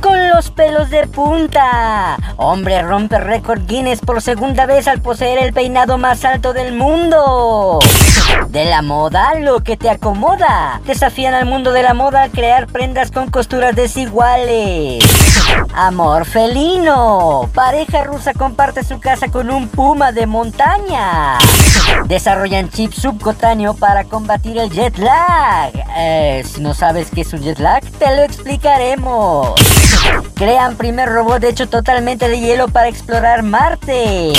Con los pelos de punta. Hombre rompe récord Guinness por segunda vez al poseer el peinado más alto del mundo. De la moda, lo que te acomoda. Desafían al mundo de la moda a crear prendas con costuras desiguales. Amor felino. Pareja rusa comparte su casa con un puma de montaña. Desarrollan chip subcutáneo para combatir el jet lag. Eh, si no sabes qué es un jet lag, te lo explicaremos. Crean primer robot hecho totalmente de hielo para explorar Marte.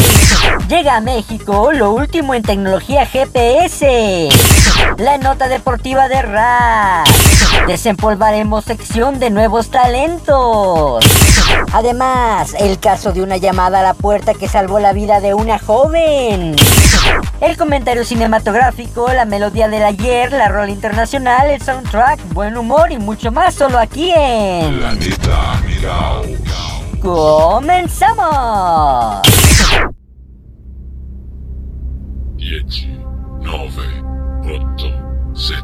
Llega a México lo último en tecnología GPS. La nota deportiva de RAS. Desempolvaremos sección de nuevos talentos. Además, el caso de una llamada a la puerta que salvó la vida de una joven. El comentario cinematográfico, la melodía del ayer, la rol internacional, el soundtrack, buen humor y mucho más solo aquí en Planeta Caos. ¡Comenzamos! 10, 9, 8, 7,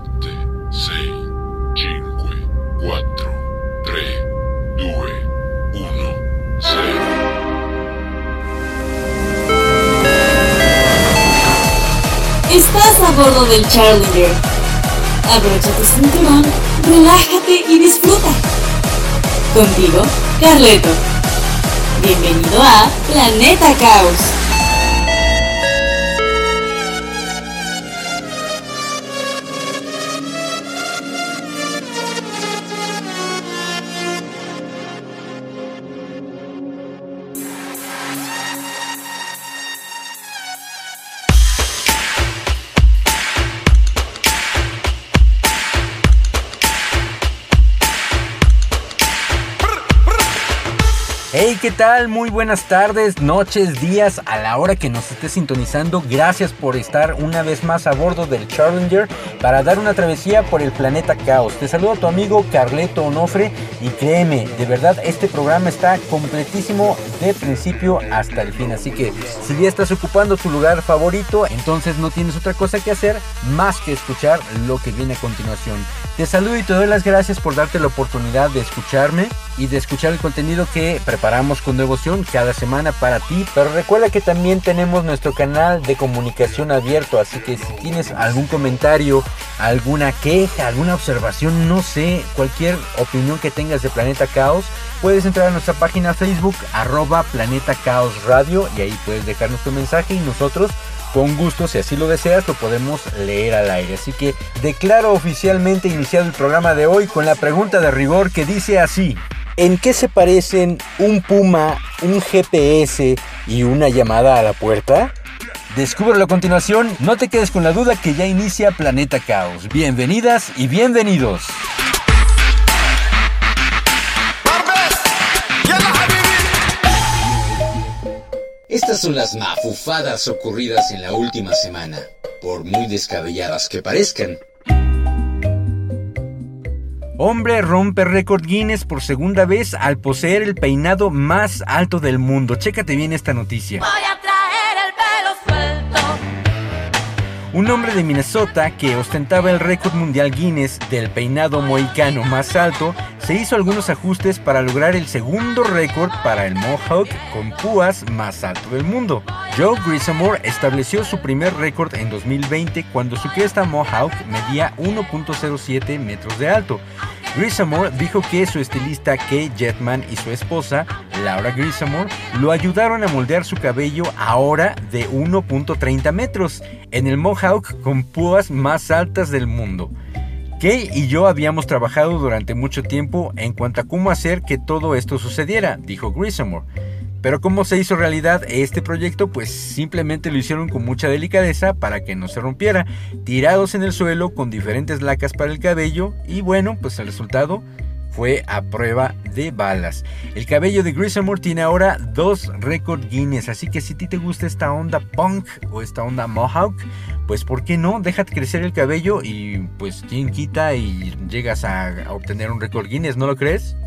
6, 5, 4, Estás a bordo del Challenger. Abrocha tu cinturón, relájate y disfruta. Contigo, Carleto. Bienvenido a Planeta Caos. ¿Qué tal? Muy buenas tardes, noches, días, a la hora que nos esté sintonizando. Gracias por estar una vez más a bordo del Challenger para dar una travesía por el planeta Caos. Te saludo a tu amigo Carleto Onofre y créeme, de verdad este programa está completísimo de principio hasta el fin. Así que si ya estás ocupando tu lugar favorito, entonces no tienes otra cosa que hacer más que escuchar lo que viene a continuación. Te saludo y te doy las gracias por darte la oportunidad de escucharme y de escuchar el contenido que preparamos con devoción cada semana para ti. Pero recuerda que también tenemos nuestro canal de comunicación abierto, así que si tienes algún comentario, alguna queja, alguna observación, no sé, cualquier opinión que tengas de Planeta Caos, puedes entrar a nuestra página Facebook arroba Planeta Caos Radio y ahí puedes dejarnos tu mensaje y nosotros con gusto, si así lo deseas, lo podemos leer al aire. Así que declaro oficialmente iniciado el programa de hoy con la pregunta de rigor que dice así. ¿En qué se parecen un puma, un GPS y una llamada a la puerta? Descúbrelo a continuación, no te quedes con la duda que ya inicia Planeta Caos. Bienvenidas y bienvenidos. Estas son las mafufadas ocurridas en la última semana, por muy descabelladas que parezcan. Hombre rompe récord Guinness por segunda vez al poseer el peinado más alto del mundo. Chécate bien esta noticia. Un hombre de Minnesota que ostentaba el récord mundial Guinness del peinado mohicano más alto se hizo algunos ajustes para lograr el segundo récord para el mohawk con púas más alto del mundo. Joe Grissamore estableció su primer récord en 2020 cuando su cresta mohawk medía 1.07 metros de alto. Grissamore dijo que su estilista Kay Jetman y su esposa, Laura Grissamore, lo ayudaron a moldear su cabello ahora de 1.30 metros en el mohawk con púas más altas del mundo. Kay y yo habíamos trabajado durante mucho tiempo en cuanto a cómo hacer que todo esto sucediera, dijo Grissamore. Pero cómo se hizo realidad este proyecto, pues simplemente lo hicieron con mucha delicadeza para que no se rompiera, tirados en el suelo con diferentes lacas para el cabello y bueno, pues el resultado fue a prueba de balas. El cabello de Grishamore tiene ahora dos récord Guinness, así que si a ti te gusta esta onda punk o esta onda mohawk, pues ¿por qué no? Déjate crecer el cabello y pues quien quita y llegas a, obtener un récord Guinness, ¿no lo crees?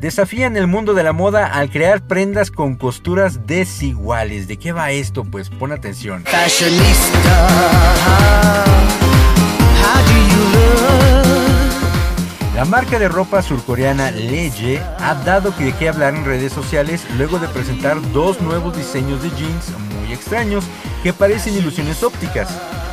Desafían el mundo de la moda al crear prendas con costuras desiguales. ¿De qué va esto? Pues pon atención. La marca de ropa surcoreana Leye ha dado de qué hablar en redes sociales luego de presentar dos nuevos diseños de jeans muy extraños que parecen ilusiones ópticas,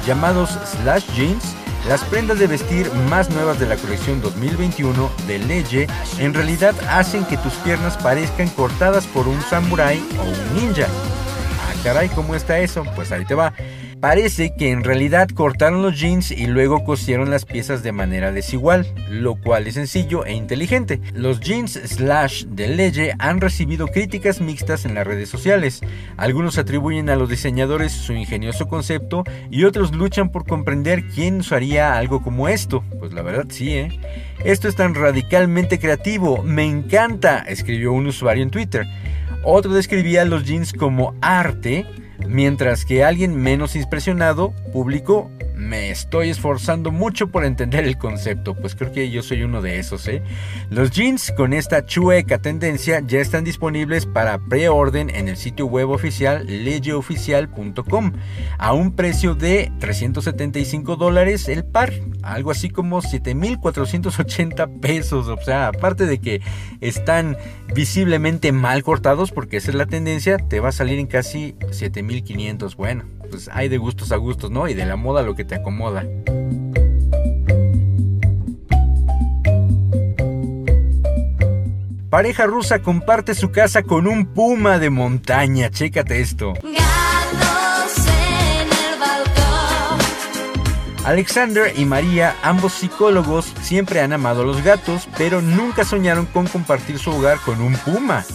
llamados slash jeans las prendas de vestir más nuevas de la colección 2021 de Leye en realidad hacen que tus piernas parezcan cortadas por un samurái o un ninja. Ah, caray, ¿cómo está eso? Pues ahí te va. Parece que en realidad cortaron los jeans y luego cosieron las piezas de manera desigual, lo cual es sencillo e inteligente. Los jeans slash de Leye han recibido críticas mixtas en las redes sociales. Algunos atribuyen a los diseñadores su ingenioso concepto y otros luchan por comprender quién usaría algo como esto. Pues la verdad sí, ¿eh? Esto es tan radicalmente creativo, me encanta, escribió un usuario en Twitter. Otro describía los jeans como arte Mientras que alguien menos impresionado publicó, me estoy esforzando mucho por entender el concepto, pues creo que yo soy uno de esos, ¿eh? Los jeans con esta chueca tendencia ya están disponibles para preorden en el sitio web oficial leyeoficial.com a un precio de 375 dólares el par, algo así como 7480 pesos, o sea, aparte de que están visiblemente mal cortados, porque esa es la tendencia, te va a salir en casi 7500, bueno pues hay de gustos a gustos, ¿no? Y de la moda lo que te acomoda. Pareja rusa comparte su casa con un puma de montaña. Chécate esto. Alexander y María, ambos psicólogos, siempre han amado a los gatos, pero nunca soñaron con compartir su hogar con un puma.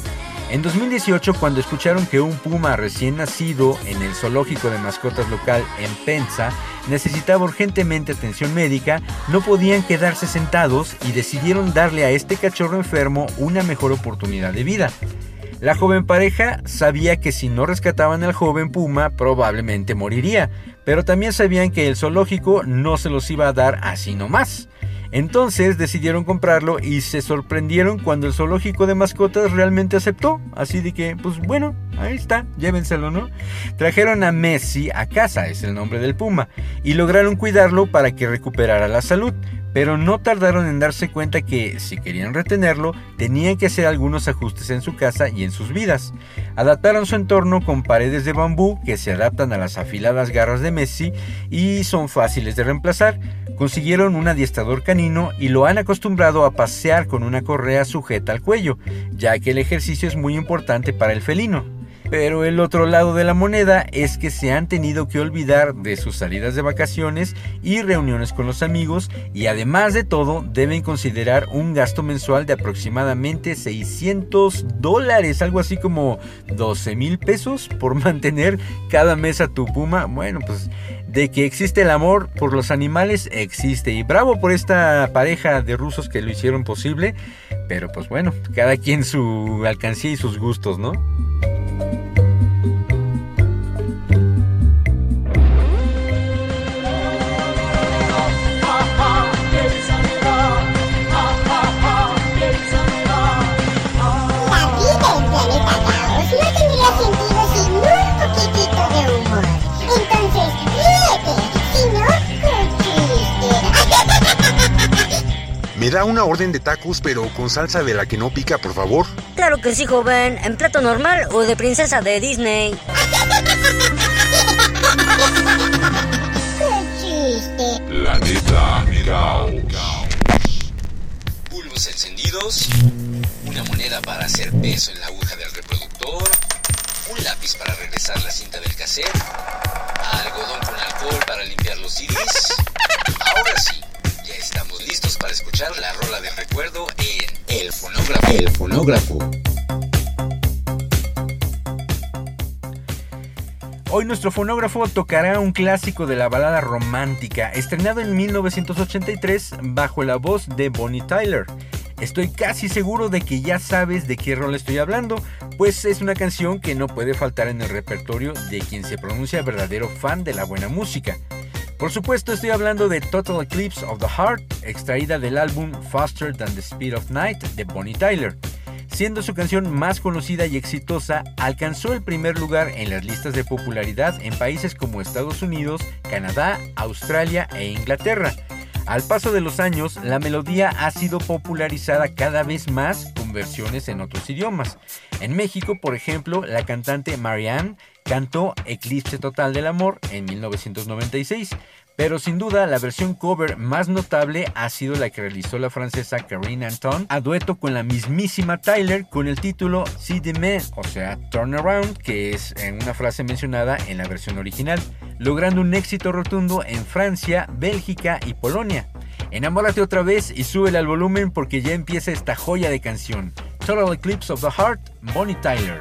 En 2018, cuando escucharon que un puma recién nacido en el zoológico de mascotas local en Penza necesitaba urgentemente atención médica, no podían quedarse sentados y decidieron darle a este cachorro enfermo una mejor oportunidad de vida. La joven pareja sabía que si no rescataban al joven puma probablemente moriría, pero también sabían que el zoológico no se los iba a dar así nomás. Entonces decidieron comprarlo y se sorprendieron cuando el zoológico de mascotas realmente aceptó. Así de que, pues bueno, ahí está, llévenselo, ¿no? Trajeron a Messi a casa, es el nombre del puma, y lograron cuidarlo para que recuperara la salud pero no tardaron en darse cuenta que, si querían retenerlo, tenían que hacer algunos ajustes en su casa y en sus vidas. Adaptaron su entorno con paredes de bambú que se adaptan a las afiladas garras de Messi y son fáciles de reemplazar. Consiguieron un adiestrador canino y lo han acostumbrado a pasear con una correa sujeta al cuello, ya que el ejercicio es muy importante para el felino. Pero el otro lado de la moneda es que se han tenido que olvidar de sus salidas de vacaciones y reuniones con los amigos y además de todo deben considerar un gasto mensual de aproximadamente 600 dólares, algo así como 12 mil pesos por mantener cada mes a tu puma. Bueno, pues de que existe el amor por los animales, existe. Y bravo por esta pareja de rusos que lo hicieron posible. Pero pues bueno, cada quien su alcancía y sus gustos, ¿no? ¿Me da una orden de tacos pero con salsa de la que no pica, por favor? Claro que sí, joven. ¿En plato normal o de princesa de Disney? ¡Qué chiste! Planeta Caos. Bulbos encendidos, una moneda para hacer peso en la aguja del reproductor, un lápiz para regresar la cinta del cassette, algodón con alcohol para limpiar los CDs. Ahora sí, estamos listos para escuchar la rola de recuerdo en El Fonógrafo. Hoy nuestro fonógrafo tocará un clásico de la balada romántica, estrenado en 1983 bajo la voz de Bonnie Tyler. Estoy casi seguro de que ya sabes de qué rol estoy hablando, pues es una canción que no puede faltar en el repertorio de quien se pronuncia verdadero fan de la buena música. Por supuesto estoy hablando de Total Eclipse of the Heart, extraída del álbum Faster Than the Speed of Night de Bonnie Tyler. Siendo su canción más conocida y exitosa, alcanzó el primer lugar en las listas de popularidad en países como Estados Unidos, Canadá, Australia e Inglaterra. Al paso de los años, la melodía ha sido popularizada cada vez más con versiones en otros idiomas. En México, por ejemplo, la cantante Marianne cantó Eclipse Total del Amor en 1996, pero sin duda la versión cover más notable ha sido la que realizó la francesa Karine Anton a dueto con la mismísima Tyler con el título See the o sea, Turn Around, que es en una frase mencionada en la versión original, logrando un éxito rotundo en Francia, Bélgica y Polonia. Enamórate otra vez y súbele al volumen porque ya empieza esta joya de canción. Total Eclipse of the Heart, Bonnie Tyler.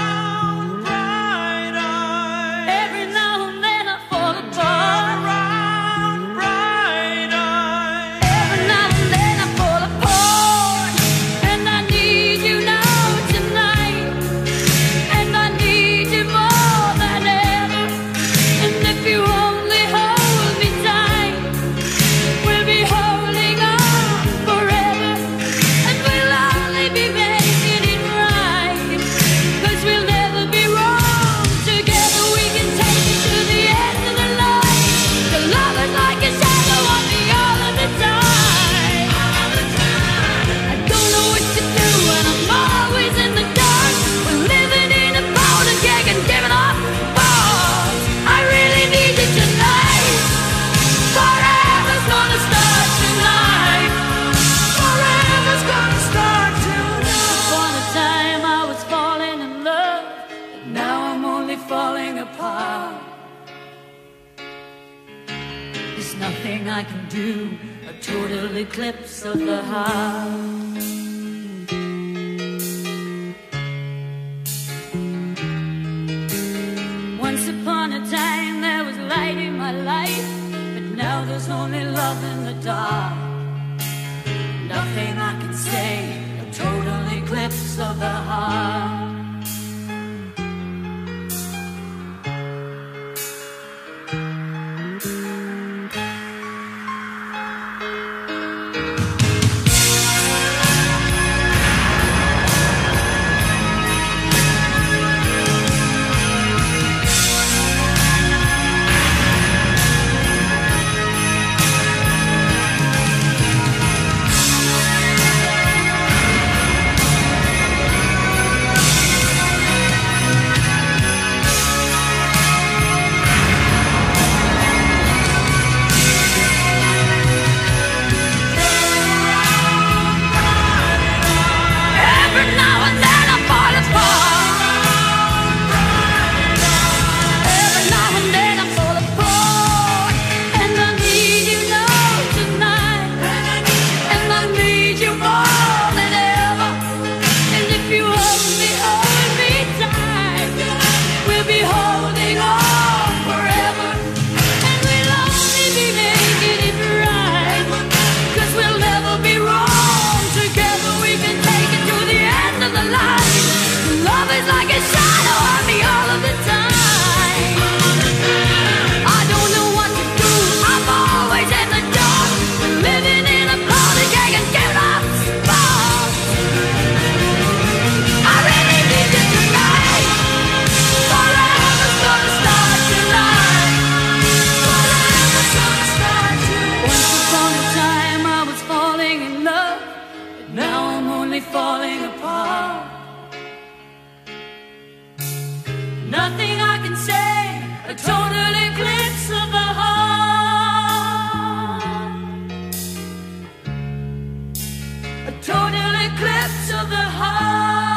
A total eclipse of the heart.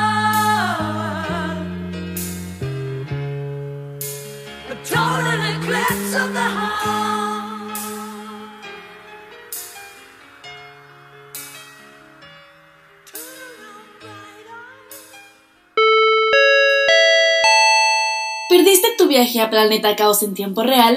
A total eclipse of the heart. ¿Perdiste tu viaje a Planeta Caos en tiempo real?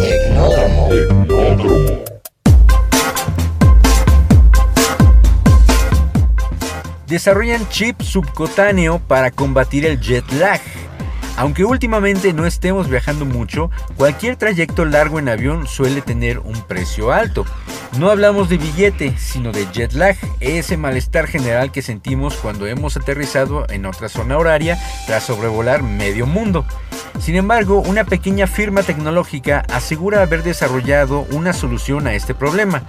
Tecnódromo. Desarrollan chip subcutáneo para combatir el jet lag. Aunque últimamente no estemos viajando mucho, cualquier trayecto largo en avión suele tener un precio alto. No hablamos de billete, sino de jet lag, ese malestar general que sentimos cuando hemos aterrizado en otra zona horaria tras sobrevolar medio mundo. Sin embargo, una pequeña firma tecnológica asegura haber desarrollado una solución a este problema.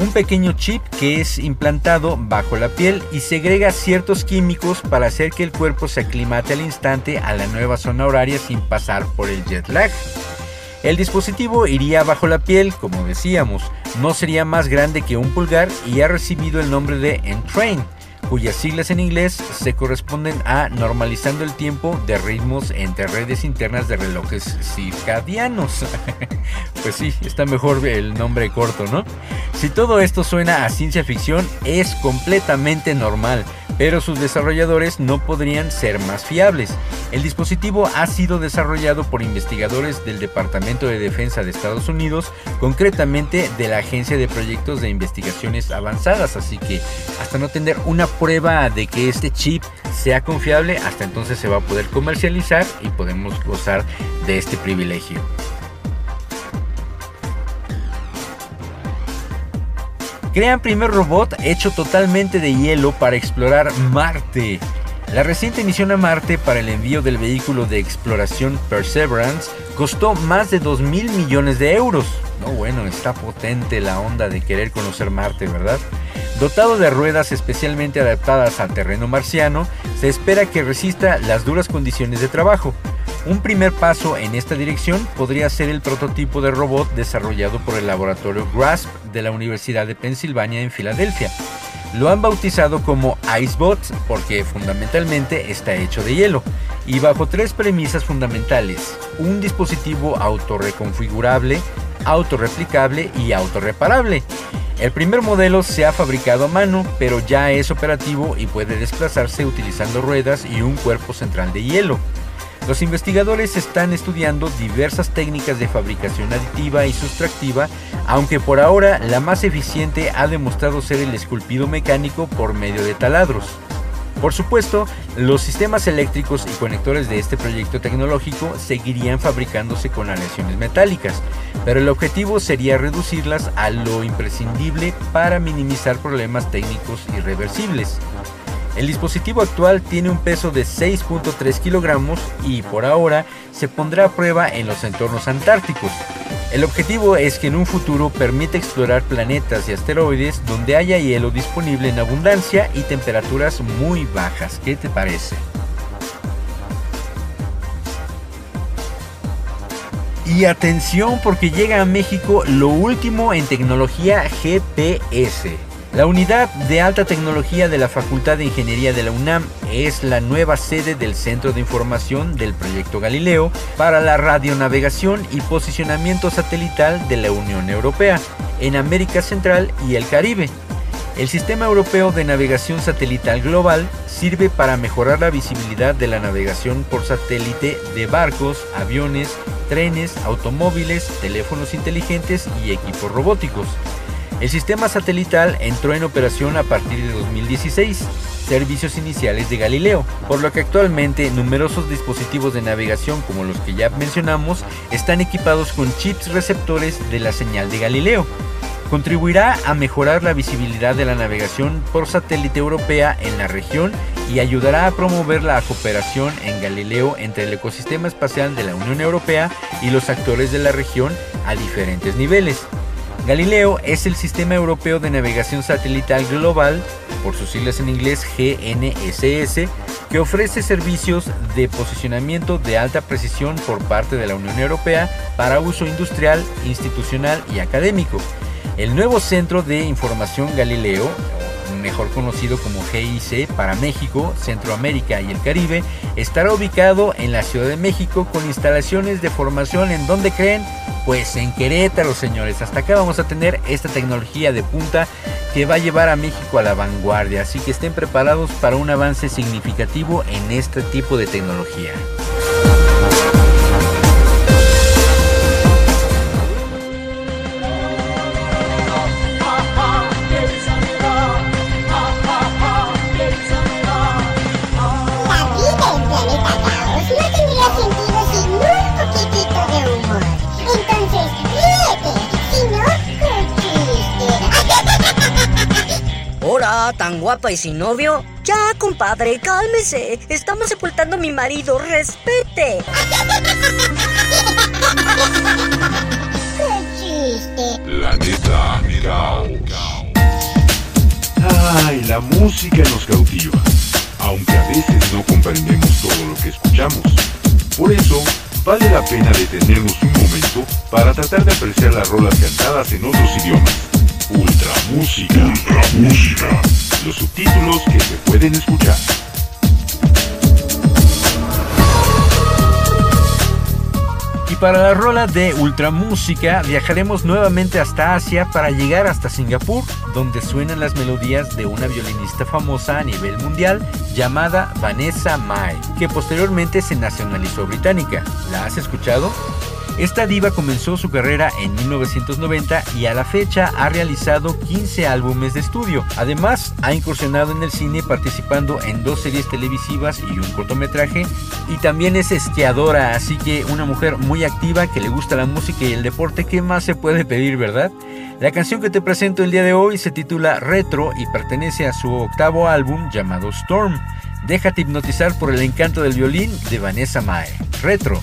Un pequeño chip que es implantado bajo la piel y segrega ciertos químicos para hacer que el cuerpo se aclimate al instante a la nueva zona horaria sin pasar por el jet lag. El dispositivo iría bajo la piel, como decíamos, no sería más grande que un pulgar y ha recibido el nombre de Entrain, cuyas siglas en inglés se corresponden a normalizando el tiempo de ritmos entre redes internas de relojes circadianos. pues sí, está mejor el nombre corto, ¿no? Si todo esto suena a ciencia ficción, es completamente normal, pero sus desarrolladores no podrían ser más fiables. El dispositivo ha sido desarrollado por investigadores del Departamento de Defensa de Estados Unidos, concretamente de la Agencia de Proyectos de Investigaciones Avanzadas, así que hasta no tener una prueba de que este chip sea confiable, hasta entonces se va a poder comercializar y podemos gozar de este privilegio. Crean primer robot hecho totalmente de hielo para explorar Marte. La reciente misión a Marte para el envío del vehículo de exploración Perseverance costó más de 2 mil millones de euros. No, bueno, está potente la onda de querer conocer Marte, ¿verdad? Dotado de ruedas especialmente adaptadas al terreno marciano, se espera que resista las duras condiciones de trabajo. Un primer paso en esta dirección podría ser el prototipo de robot desarrollado por el laboratorio GRASP de la Universidad de Pensilvania en Filadelfia. Lo han bautizado como IceBot porque fundamentalmente está hecho de hielo y bajo tres premisas fundamentales, un dispositivo autorreconfigurable, autorreplicable y autorreparable. El primer modelo se ha fabricado a mano, pero ya es operativo y puede desplazarse utilizando ruedas y un cuerpo central de hielo. Los investigadores están estudiando diversas técnicas de fabricación aditiva y sustractiva, aunque por ahora la más eficiente ha demostrado ser el esculpido mecánico por medio de taladros. Por supuesto, los sistemas eléctricos y conectores de este proyecto tecnológico seguirían fabricándose con aleaciones metálicas, pero el objetivo sería reducirlas a lo imprescindible para minimizar problemas técnicos irreversibles. El dispositivo actual tiene un peso de 6.3 kilogramos y por ahora se pondrá a prueba en los entornos antárticos. El objetivo es que en un futuro permita explorar planetas y asteroides donde haya hielo disponible en abundancia y temperaturas muy bajas. ¿Qué te parece? Y atención porque llega a México lo último en tecnología GPS. La unidad de alta tecnología de la Facultad de Ingeniería de la UNAM es la nueva sede del Centro de Información del Proyecto Galileo para la radionavegación y posicionamiento satelital de la Unión Europea en América Central y el Caribe. El Sistema Europeo de Navegación Satelital Global sirve para mejorar la visibilidad de la navegación por satélite de barcos, aviones, trenes, automóviles, teléfonos inteligentes y equipos robóticos. El sistema satelital entró en operación a partir de 2016. servicios iniciales de Galileo, por lo que actualmente numerosos dispositivos de navegación como los que ya mencionamos están equipados con chips receptores de la señal de Galileo. Contribuirá a mejorar la visibilidad de la navegación por satélite europea en la región y ayudará a promover la cooperación en Galileo entre el ecosistema espacial de la Unión Europea y los actores de la región a diferentes niveles. Galileo es el Sistema Europeo de Navegación Satelital Global, por sus siglas en inglés GNSS, que ofrece servicios de posicionamiento de alta precisión por parte de la Unión Europea para uso industrial, institucional y académico. El nuevo Centro de Información Galileo, mejor conocido como GIC para México, Centroamérica y el Caribe, estará ubicado en la Ciudad de México con instalaciones de formación en donde creen, pues en Querétaro, señores. Hasta acá vamos a tener esta tecnología de punta que va a llevar a México a la vanguardia, así que estén preparados para un avance significativo en este tipo de tecnología. Tan guapa y sin novio. Ya, compadre, cálmese. Estamos sepultando a mi marido. Respete. ¡Qué chiste! Planeta Caos. Ay, la música nos cautiva, aunque a veces no comprendemos todo lo que escuchamos. Por eso, vale la pena detenernos un momento para tratar de apreciar las rolas cantadas en otros idiomas. Ultra música. Ultra música. Los subtítulos que se pueden escuchar. Y para la rola de Ultramúsica viajaremos nuevamente hasta Asia para llegar hasta Singapur, donde suenan las melodías de una violinista famosa a nivel mundial llamada Vanessa Mai, que posteriormente se nacionalizó británica. ¿La has escuchado? Esta diva comenzó su carrera en 1990 y a la fecha ha realizado 15 álbumes de estudio. Además, ha incursionado en el cine participando en dos series televisivas y un cortometraje. Y también es esquiadora, así que una mujer muy activa que le gusta la música y el deporte. ¿Qué más se puede pedir, verdad? La canción que te presento el día de hoy se titula Retro y pertenece a su octavo álbum llamado Storm. Déjate hipnotizar por el encanto del violín de Vanessa Mae. Retro.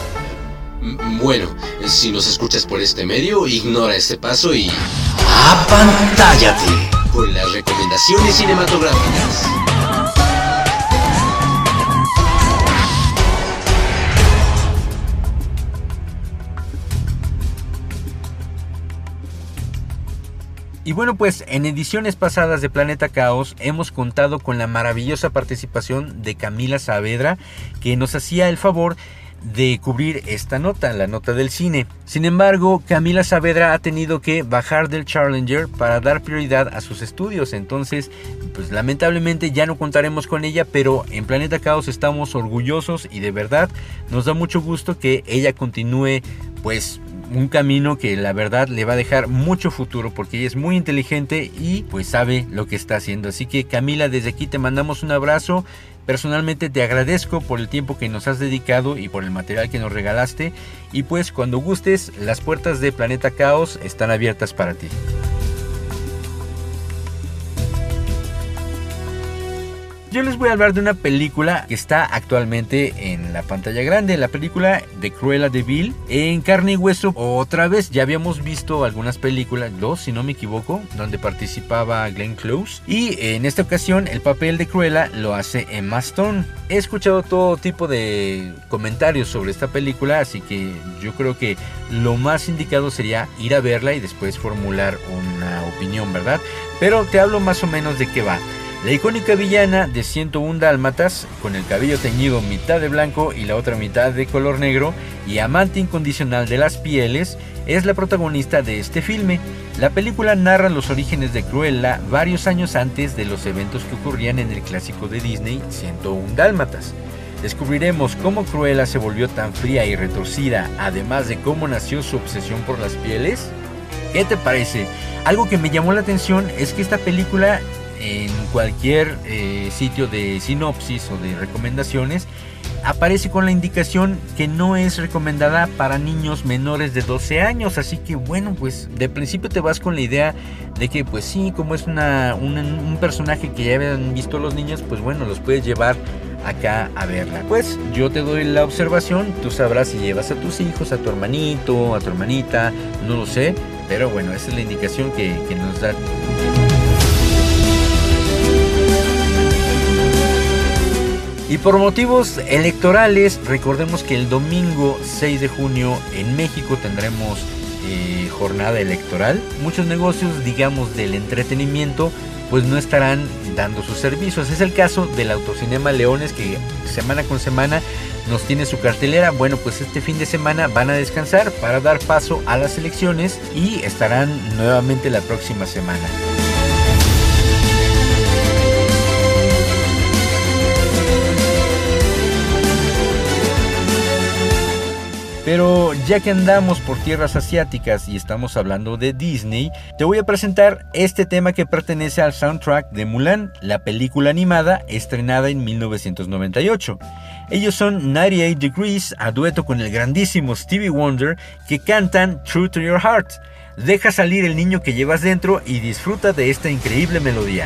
Bueno, si nos escuchas por este medio, ignora este paso y... ¡Apantállate! Con las recomendaciones cinematográficas. Y bueno, pues en ediciones pasadas de Planeta Caos hemos contado con la maravillosa participación de Camila Saavedra, que nos hacía el favor de cubrir esta nota, la nota del cine. Sin embargo, Camila Saavedra ha tenido que bajar del Challenger para dar prioridad a sus estudios. Entonces, pues lamentablemente ya no contaremos con ella, pero en Planeta Caos estamos orgullosos y de verdad nos da mucho gusto que ella continúe pues un camino que la verdad le va a dejar mucho futuro porque ella es muy inteligente y pues sabe lo que está haciendo. Así que Camila, desde aquí te mandamos un abrazo. Personalmente te agradezco por el tiempo que nos has dedicado y por el material que nos regalaste. Y pues cuando gustes, las puertas de Planeta Caos están abiertas para ti. Yo les voy a hablar de una película que está actualmente en la pantalla grande, la película de Cruella de Vil en carne y hueso. Otra vez, ya habíamos visto algunas películas, dos si no me equivoco, donde participaba Glenn Close. Y en esta ocasión el papel de Cruella lo hace Emma Stone. He escuchado todo tipo de comentarios sobre esta película, así que yo creo que lo más indicado sería ir a verla y después formular una opinión, ¿verdad? Pero te hablo más o menos de qué va. La icónica villana de 101 dálmatas, con el cabello teñido mitad de blanco y la otra mitad de color negro, y amante incondicional de las pieles, es la protagonista de este filme. La película narra los orígenes de Cruella varios años antes de los eventos que ocurrían en el clásico de Disney 101 dálmatas. Descubriremos cómo Cruella se volvió tan fría y retorcida, además de cómo nació su obsesión por las pieles. ¿Qué te parece? Algo que me llamó la atención es que esta película en cualquier eh, sitio de sinopsis o de recomendaciones aparece con la indicación que no es recomendada para niños menores de 12 años. Así que bueno pues de principio te vas con la idea de que pues sí como es una, un, personaje que ya habían visto los niños pues bueno los puedes llevar acá a verla. Pues yo te doy la observación tú sabrás si llevas a tus hijos a tu hermanito a tu hermanita no lo sé pero bueno esa es la indicación que, que nos da Y por motivos electorales, recordemos que el domingo 6 de junio en México tendremos eh, jornada electoral. Muchos negocios, digamos, del entretenimiento, pues no estarán dando sus servicios. Es el caso del Autocinema Leones que semana con semana nos tiene su cartelera. Bueno, pues este fin de semana van a descansar para dar paso a las elecciones y estarán nuevamente la próxima semana. Pero ya que andamos por tierras asiáticas y estamos hablando de Disney, te voy a presentar este tema que pertenece al soundtrack de Mulan, la película animada estrenada en 1998. Ellos son 98 Degrees a dueto con el grandísimo Stevie Wonder que cantan True to Your Heart. Deja salir el niño que llevas dentro y disfruta de esta increíble melodía.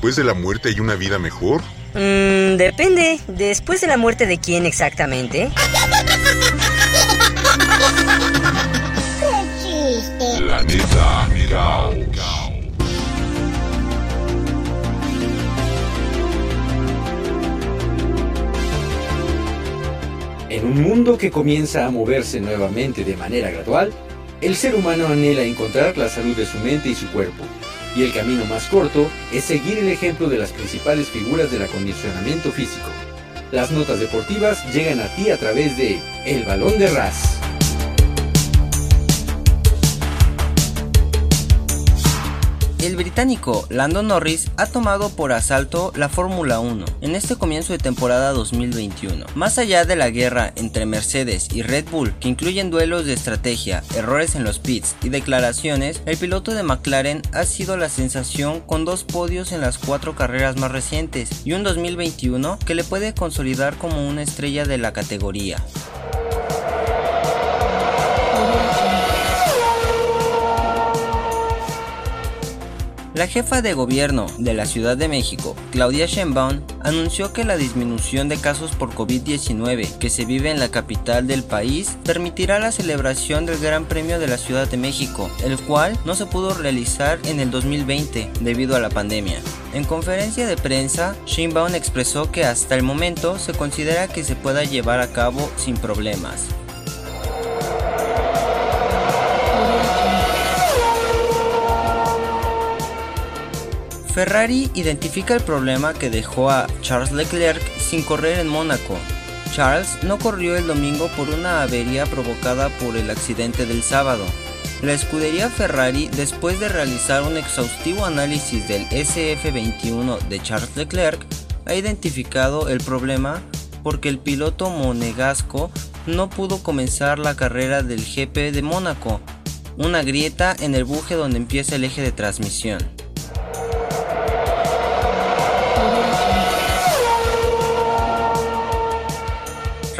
Después de la muerte hay una vida mejor? Mmm, depende. ¿Después de la muerte de quién exactamente? Caos. En un mundo que comienza a moverse nuevamente de manera gradual, el ser humano anhela encontrar la salud de su mente y su cuerpo, y el camino más corto es seguir el ejemplo de las principales figuras del acondicionamiento físico. Las notas deportivas llegan a ti a través de El Balón de Ras. El británico Lando Norris ha tomado por asalto la Fórmula 1 en este comienzo de temporada 2021. Más allá de la guerra entre Mercedes y Red Bull, que incluyen duelos de estrategia, errores en los pits y declaraciones, el piloto de McLaren ha sido la sensación con dos podios en las cuatro carreras más recientes y un 2021 que le puede consolidar como una estrella de la categoría. La jefa de gobierno de la Ciudad de México, Claudia Sheinbaum, anunció que la disminución de casos por COVID-19 que se vive en la capital del país permitirá la celebración del Gran Premio de la Ciudad de México, el cual no se pudo realizar en el 2020 debido a la pandemia. En conferencia de prensa, Sheinbaum expresó que hasta el momento se considera que se pueda llevar a cabo sin problemas. Ferrari identifica el problema que dejó a Charles Leclerc sin correr en Mónaco. Charles no corrió el domingo por una avería provocada por el accidente del sábado. La escudería Ferrari, después de realizar un exhaustivo análisis del SF21 de Charles Leclerc, ha identificado el problema porque el piloto monegasco no pudo comenzar la carrera del GP de Mónaco, una grieta en el buje donde empieza el eje de transmisión.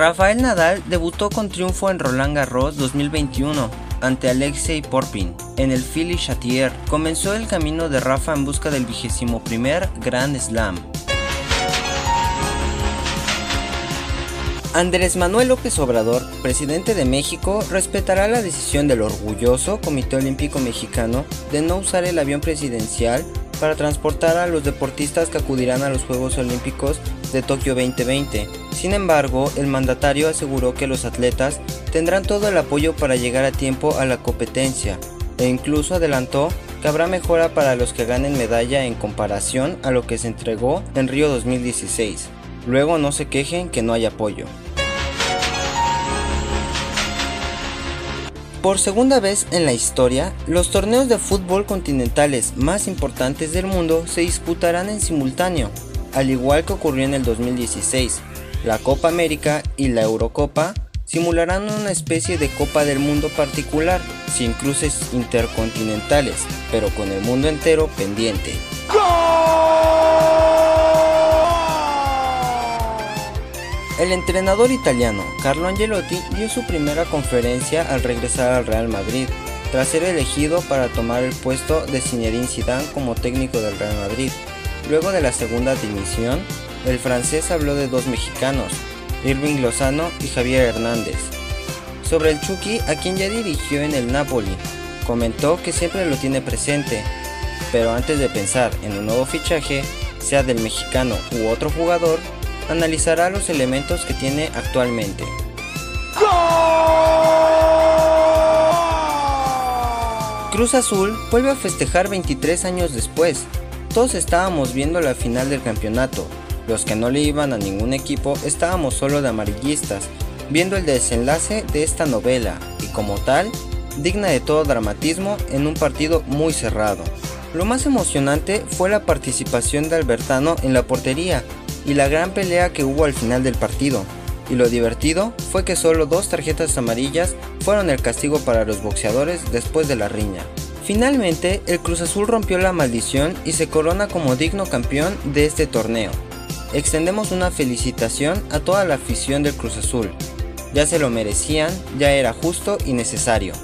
Rafael Nadal debutó con triunfo en Roland Garros 2021 ante Alexei Porpin en el Philly Chatier. Comenzó el camino de Rafa en busca del vigésimo primer Grand Slam. Andrés Manuel López Obrador, presidente de México, respetará la decisión del orgulloso Comité Olímpico Mexicano de no usar el avión presidencial para transportar a los deportistas que acudirán a los Juegos Olímpicos de Tokio 2020. Sin embargo, el mandatario aseguró que los atletas tendrán todo el apoyo para llegar a tiempo a la competencia e incluso adelantó que habrá mejora para los que ganen medalla en comparación a lo que se entregó en Río 2016. Luego no se quejen que no hay apoyo. Por segunda vez en la historia, los torneos de fútbol continentales más importantes del mundo se disputarán en simultáneo, al igual que ocurrió en el 2016. La Copa América y la Eurocopa simularán una especie de Copa del Mundo particular, sin cruces intercontinentales, pero con el mundo entero pendiente. El entrenador italiano Carlo Angelotti dio su primera conferencia al regresar al Real Madrid, tras ser elegido para tomar el puesto de Zinedine Zidane como técnico del Real Madrid. Luego de la segunda dimisión, el francés habló de dos mexicanos, Irving Lozano y Javier Hernández. Sobre el Chucky, a quien ya dirigió en el Napoli, comentó que siempre lo tiene presente, pero antes de pensar en un nuevo fichaje, sea del mexicano u otro jugador, analizará los elementos que tiene actualmente. Cruz Azul vuelve a festejar 23 años después. Todos estábamos viendo la final del campeonato. Los que no le iban a ningún equipo estábamos solo de amarillistas, viendo el desenlace de esta novela y como tal, digna de todo dramatismo en un partido muy cerrado. Lo más emocionante fue la participación de Albertano en la portería y la gran pelea que hubo al final del partido. Y lo divertido fue que solo dos tarjetas amarillas fueron el castigo para los boxeadores después de la riña. Finalmente, el Cruz Azul rompió la maldición y se corona como digno campeón de este torneo. Extendemos una felicitación a toda la afición del Cruz Azul. Ya se lo merecían, ya era justo y necesario.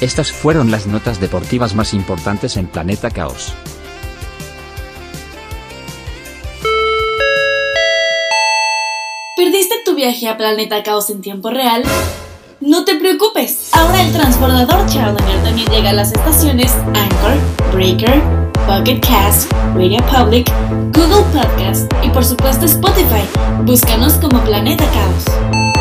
Estas fueron las notas deportivas más importantes en Planeta Caos. ¿Perdiste tu viaje a Planeta Caos en tiempo real? No te preocupes, ahora el transbordador Challenger también llega a las estaciones Anchor, Breaker, Pocket Cast, Radio Public, Google Podcast y por supuesto Spotify. Búscanos como Planeta Caos.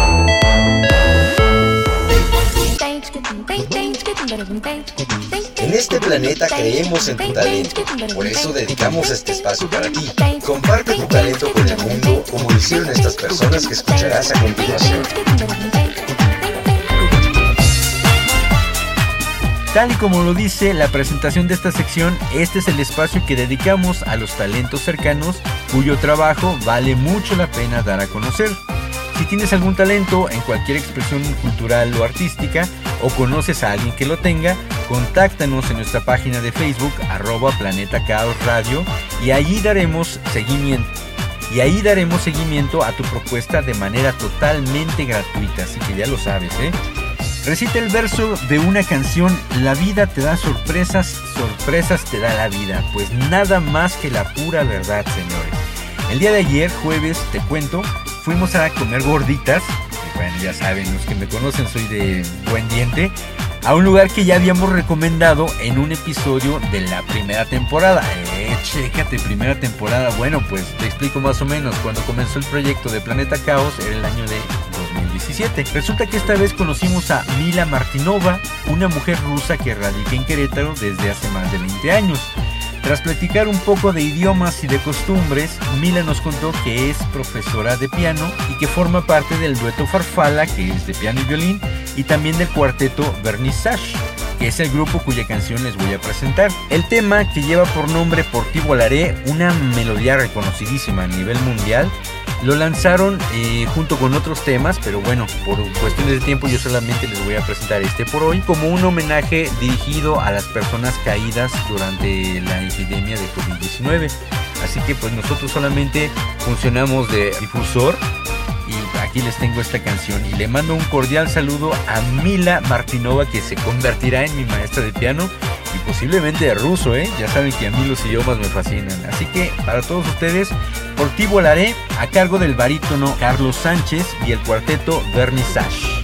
En este planeta creemos en tu talento, por eso dedicamos este espacio para ti. Comparte tu talento con el mundo como lo hicieron estas personas que escucharás a continuación. Tal y como lo dice la presentación de esta sección, este es el espacio que dedicamos a los talentos cercanos cuyo trabajo vale mucho la pena dar a conocer. Si tienes algún talento en cualquier expresión cultural o artística o conoces a alguien que lo tenga, contáctanos en nuestra página de Facebook arroba Planeta Caos Radio y allí daremos seguimiento. Y ahí daremos seguimiento a tu propuesta de manera totalmente gratuita, así que ya lo sabes, ¿eh? Recita el verso de una canción, la vida te da sorpresas, sorpresas te da la vida, pues nada más que la pura verdad, señores. El día de ayer, jueves, te cuento, fuimos a comer gorditas, bueno, ya saben, los que me conocen soy de buen diente, a un lugar que ya habíamos recomendado en un episodio de la primera temporada. Eh, chécate, primera temporada. Bueno, pues te explico más o menos. Cuando comenzó el proyecto de Planeta Caos era el año de 2017. Resulta que esta vez conocimos a Mila Martinova, una mujer rusa que radica en Querétaro desde hace más de 20 años. Tras platicar un poco de idiomas y de costumbres, Mila nos contó que es profesora de piano y que forma parte del dueto Farfala, que es de piano y violín, y también del cuarteto Vernissage, que es el grupo cuya canción les voy a presentar. El tema que lleva por nombre Por ti volaré, una melodía reconocidísima a nivel mundial, lo lanzaron eh, junto con otros temas, pero bueno, por cuestiones de tiempo yo solamente les voy a presentar este por hoy como un homenaje dirigido a las personas caídas durante la epidemia de COVID-19. Así que pues nosotros solamente funcionamos de difusor y aquí les tengo esta canción y le mando un cordial saludo a Mila Martinova que se convertirá en mi maestra de piano y posiblemente ruso, ¿eh? Ya saben que a mí los idiomas me fascinan. Así que para todos ustedes, por ti volaré a cargo del barítono Carlos Sánchez y el cuarteto Vernissage. Cuando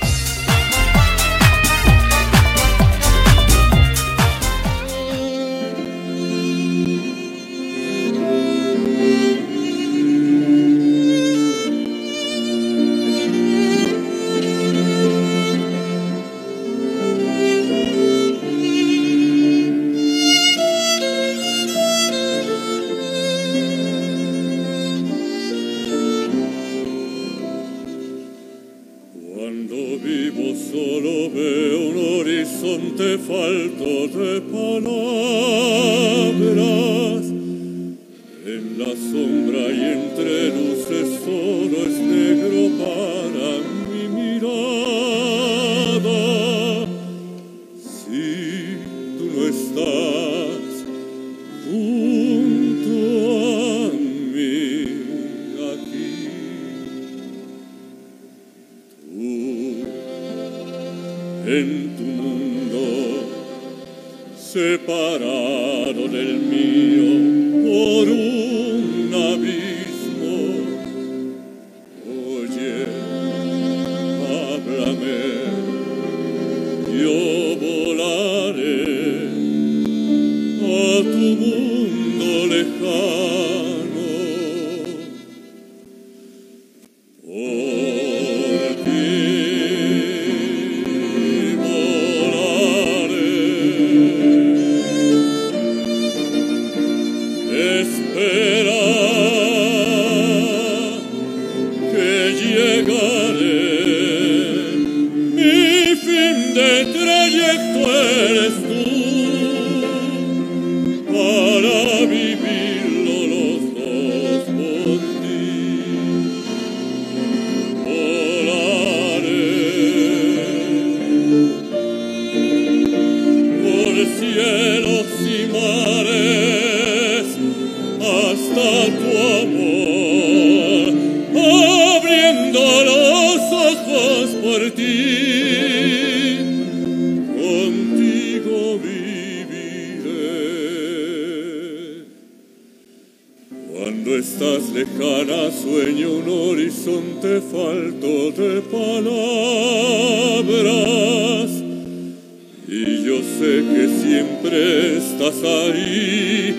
Y yo sé que siempre estás ahí,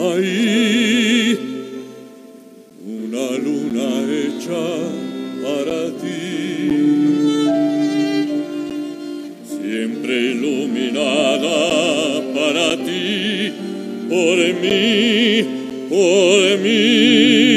ahí. Una luna hecha para ti. Siempre iluminada para ti, por mí, por mí,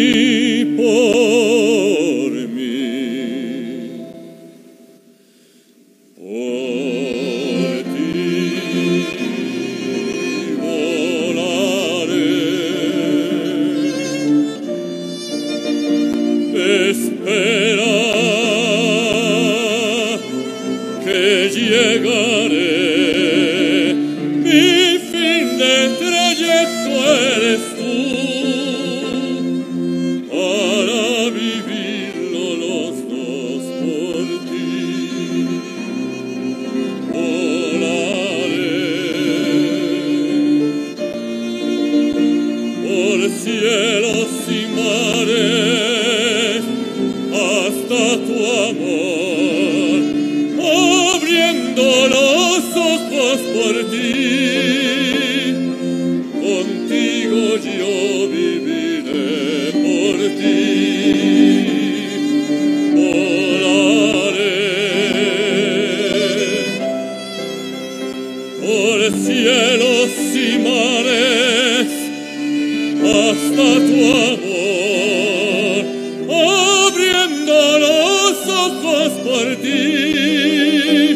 abriendo los ojos por ti.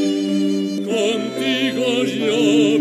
Contigo yo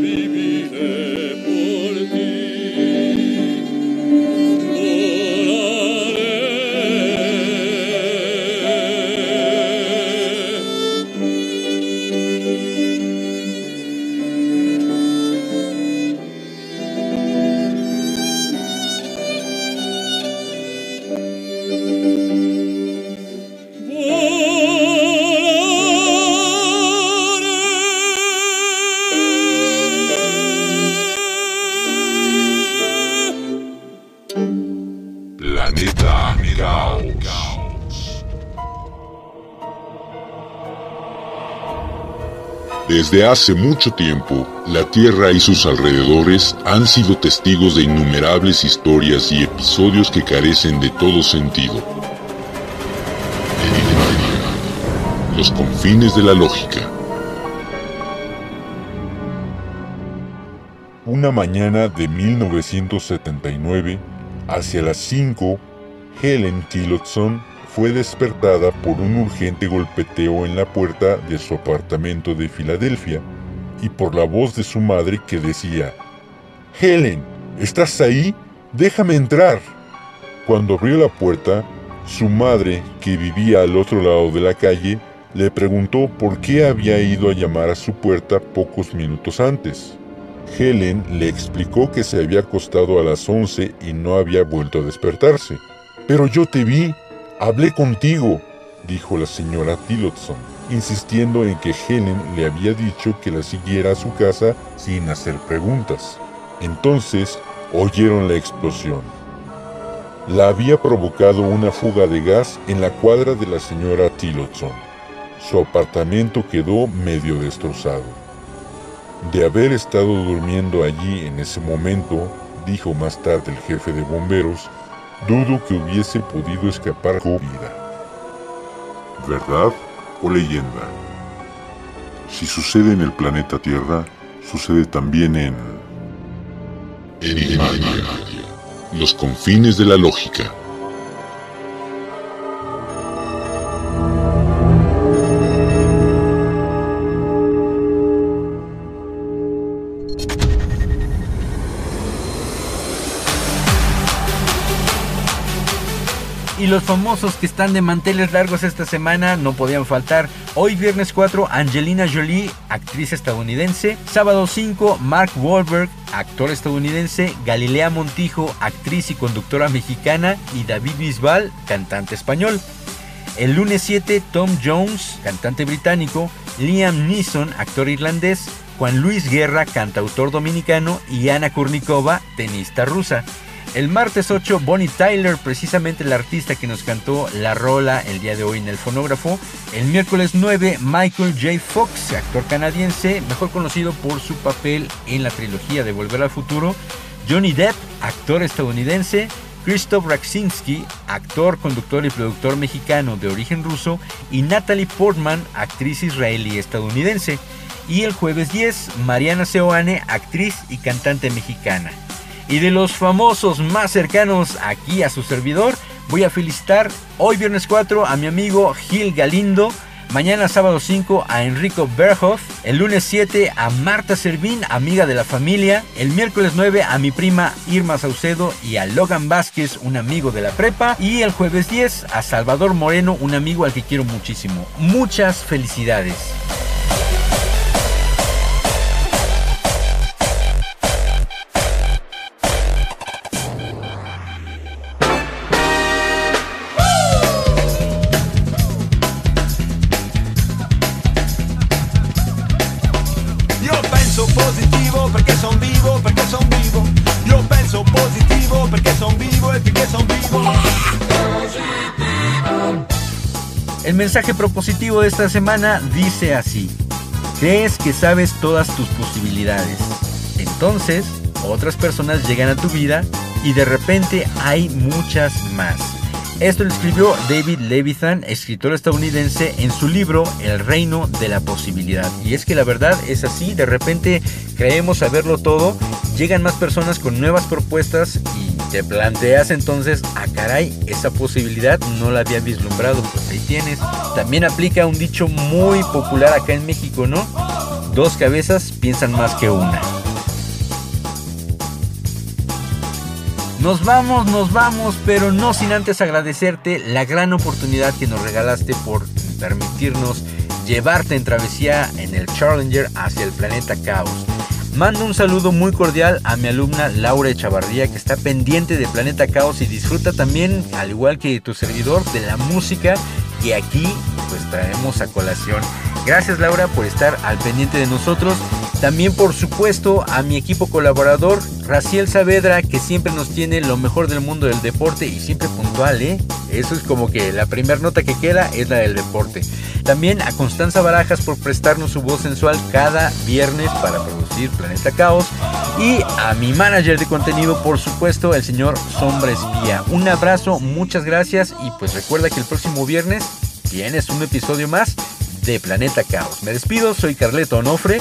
Desde hace mucho tiempo, la Tierra y sus alrededores han sido testigos de innumerables historias y episodios que carecen de todo sentido. Los confines de la lógica. Una mañana de 1979, hacia las 5, Helen Tillotson fue despertada por un urgente golpeteo en la puerta de su apartamento de Filadelfia y por la voz de su madre que decía, Helen, ¿estás ahí? Déjame entrar. Cuando abrió la puerta, su madre, que vivía al otro lado de la calle, le preguntó por qué había ido a llamar a su puerta pocos minutos antes. Helen le explicó que se había acostado a las 11 y no había vuelto a despertarse. Pero yo te vi, hablé contigo, dijo la señora Tillotson, insistiendo en que Helen le había dicho que la siguiera a su casa sin hacer preguntas. Entonces oyeron la explosión. La había provocado una fuga de gas en la cuadra de la señora Tillotson. Su apartamento quedó medio destrozado. De haber estado durmiendo allí en ese momento, dijo más tarde el jefe de bomberos, dudo que hubiese podido escapar con vida. ¿Verdad o leyenda? Si sucede en el planeta Tierra, sucede también en... Enigmatia. Los confines de la lógica. Y los famosos que están de manteles largos esta semana no podían faltar. Hoy viernes 4, Angelina Jolie, actriz estadounidense. Sábado 5, Mark Wahlberg, actor estadounidense. Galilea Montijo, actriz y conductora mexicana. Y David Bisbal, cantante español. El lunes 7, Tom Jones, cantante británico. Liam Neeson, actor irlandés. Juan Luis Guerra, cantautor dominicano. Y Ana Kurnikova, tenista rusa. El martes 8, Bonnie Tyler, precisamente el artista que nos cantó la rola el día de hoy en el fonógrafo. El miércoles 9, Michael J. Fox, actor canadiense, mejor conocido por su papel en la trilogía de Volver al Futuro. Johnny Depp, actor estadounidense. Christoph Raksinski, actor, conductor y productor mexicano de origen ruso. Y Natalie Portman, actriz israelí estadounidense. Y el jueves 10, Mariana Seoane, actriz y cantante mexicana. Y de los famosos más cercanos aquí a su servidor, voy a felicitar hoy viernes 4 a mi amigo Gil Galindo. Mañana sábado 5 a Enrico Berhoff. El lunes 7 a Marta Servín, amiga de la familia. El miércoles 9 a mi prima Irma Saucedo y a Logan Vázquez, un amigo de la prepa. Y el jueves 10 a Salvador Moreno, un amigo al que quiero muchísimo. Muchas felicidades. Mensaje propositivo de esta semana dice así. Crees que sabes todas tus posibilidades. Entonces, otras personas llegan a tu vida y de repente hay muchas más. Esto lo escribió David Levithan, escritor estadounidense, en su libro El reino de la posibilidad. Y es que la verdad es así, de repente creemos saberlo todo, llegan más personas con nuevas propuestas y te planteas entonces, ah caray, esa posibilidad no la había vislumbrado, pues ahí tienes. También aplica un dicho muy popular acá en México, ¿no? Dos cabezas piensan más que una. Nos vamos, nos vamos, pero no sin antes agradecerte la gran oportunidad que nos regalaste por permitirnos llevarte en travesía en el Challenger hacia el planeta Caos. Mando un saludo muy cordial a mi alumna Laura Echavarría que está pendiente de Planeta Caos y disfruta también, al igual que tu servidor, de la música que aquí pues traemos a colación. Gracias Laura por estar al pendiente de nosotros. También por supuesto a mi equipo colaborador, Raciel Saavedra, que siempre nos tiene lo mejor del mundo del deporte y siempre puntual, ¿eh? Eso es como que la primera nota que queda es la del deporte. También a Constanza Barajas por prestarnos su voz sensual cada viernes para producir Planeta Caos. Y a mi manager de contenido, por supuesto, el señor Sombra Espía. Un abrazo, muchas gracias y pues recuerda que el próximo viernes tienes un episodio más de Planeta Caos. Me despido, soy Carleto Onofre.